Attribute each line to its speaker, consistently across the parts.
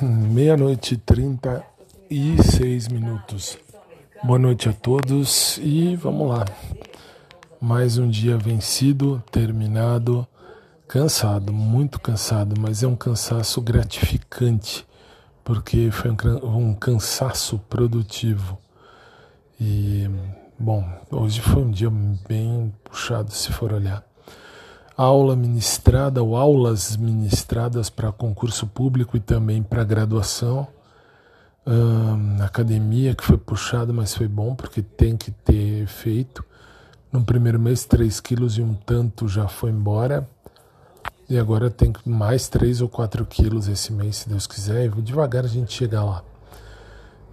Speaker 1: Meia-noite e trinta e seis minutos. Boa noite a todos e vamos lá. Mais um dia vencido, terminado, cansado, muito cansado, mas é um cansaço gratificante, porque foi um, um cansaço produtivo. E, bom, hoje foi um dia bem puxado, se for olhar aula ministrada ou aulas ministradas para concurso público e também para graduação. Um, academia que foi puxado, mas foi bom porque tem que ter efeito. No primeiro mês, 3 quilos e um tanto já foi embora. E agora tem mais 3 ou 4 quilos esse mês, se Deus quiser. E devagar a gente chega lá.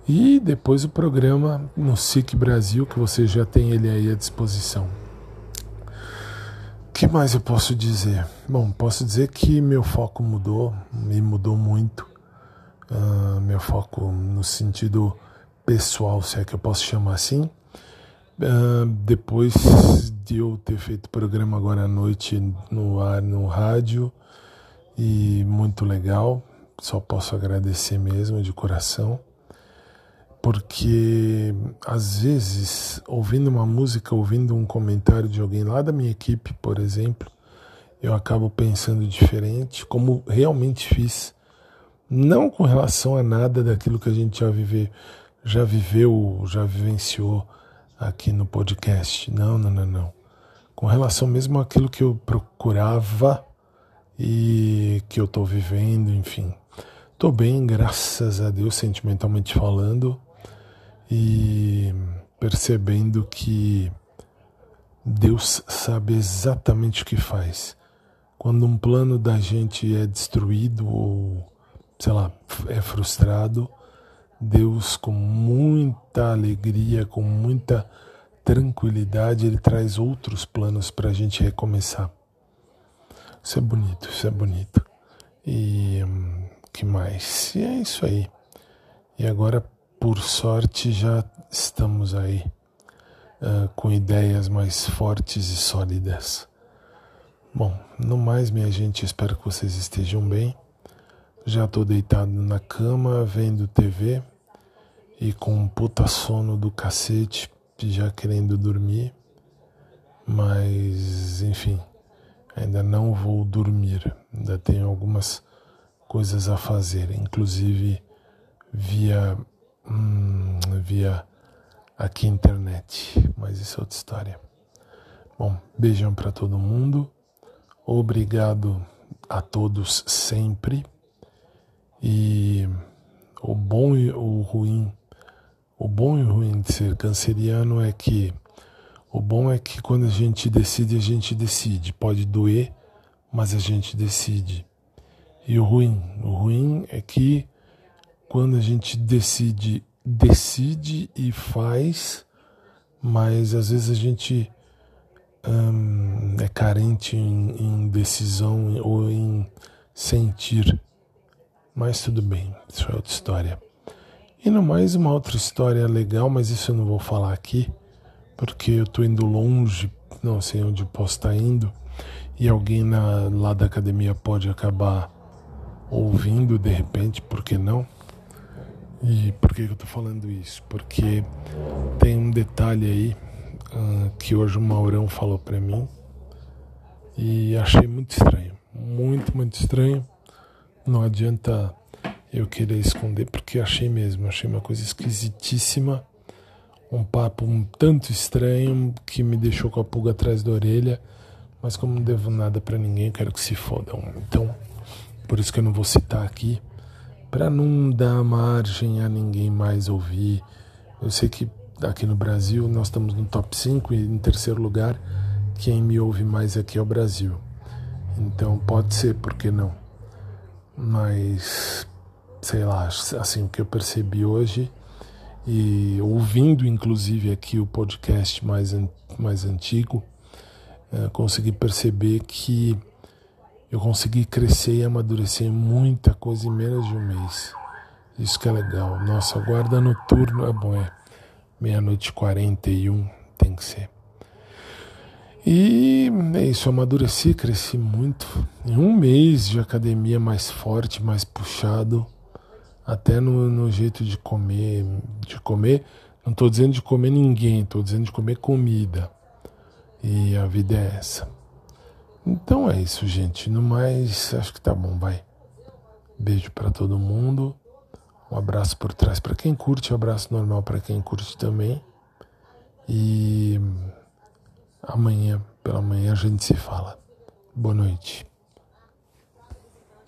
Speaker 1: E depois o programa no SIC Brasil, que você já tem ele aí à disposição que mais eu posso dizer? Bom, posso dizer que meu foco mudou, me mudou muito. Uh, meu foco no sentido pessoal, se é que eu posso chamar assim. Uh, depois de eu ter feito o programa agora à noite no ar, no rádio, e muito legal, só posso agradecer mesmo de coração porque às vezes, ouvindo uma música, ouvindo um comentário de alguém lá da minha equipe, por exemplo, eu acabo pensando diferente, como realmente fiz, não com relação a nada daquilo que a gente já viveu, já viveu, já vivenciou aqui no podcast. Não, não, não, não. Com relação mesmo àquilo que eu procurava e que eu estou vivendo, enfim. Estou bem, graças a Deus, sentimentalmente falando e percebendo que Deus sabe exatamente o que faz. Quando um plano da gente é destruído ou, sei lá, é frustrado, Deus, com muita alegria, com muita tranquilidade, Ele traz outros planos para a gente recomeçar. Isso é bonito, isso é bonito. E hum, que mais? E é isso aí. E agora por sorte, já estamos aí uh, com ideias mais fortes e sólidas. Bom, no mais, minha gente, espero que vocês estejam bem. Já estou deitado na cama, vendo TV e com um puta sono do cacete, já querendo dormir. Mas, enfim, ainda não vou dormir. Ainda tenho algumas coisas a fazer, inclusive via hum, via aqui internet, mas isso é outra história. Bom, beijão para todo mundo. Obrigado a todos sempre. E o bom e o ruim, o bom e o ruim de ser canceriano é que o bom é que quando a gente decide, a gente decide. Pode doer, mas a gente decide. E o ruim, o ruim é que quando a gente decide, decide e faz, mas às vezes a gente hum, é carente em, em decisão ou em sentir. Mas tudo bem, isso é outra história. E no mais, uma outra história legal, mas isso eu não vou falar aqui, porque eu estou indo longe, não sei onde posso estar indo, e alguém na, lá da academia pode acabar ouvindo de repente, por que não? E por que eu estou falando isso? Porque tem um detalhe aí uh, que hoje o Maurão falou para mim e achei muito estranho, muito, muito estranho. Não adianta eu querer esconder porque achei mesmo, achei uma coisa esquisitíssima, um papo um tanto estranho que me deixou com a pulga atrás da orelha, mas como não devo nada para ninguém, quero que se fodam. Então, por isso que eu não vou citar aqui para não dar margem a ninguém mais ouvir. Eu sei que aqui no Brasil nós estamos no top 5 e em terceiro lugar quem me ouve mais aqui é o Brasil. Então pode ser, por que não? Mas sei lá, assim o que eu percebi hoje e ouvindo inclusive aqui o podcast mais, mais antigo, uh, consegui perceber que eu consegui crescer e amadurecer muita coisa em menos de um mês. Isso que é legal. Nossa, guarda noturno é bom, é meia-noite e 41, tem que ser. E é isso, amadureci, cresci muito. Em um mês de academia mais forte, mais puxado, até no, no jeito de comer, de comer. Não estou dizendo de comer ninguém, estou dizendo de comer comida. E a vida é essa. Então é isso, gente. No mais, acho que tá bom, vai. Beijo para todo mundo. Um abraço por trás para quem curte, um abraço normal para quem curte também. E amanhã, pela manhã, a gente se fala. Boa noite.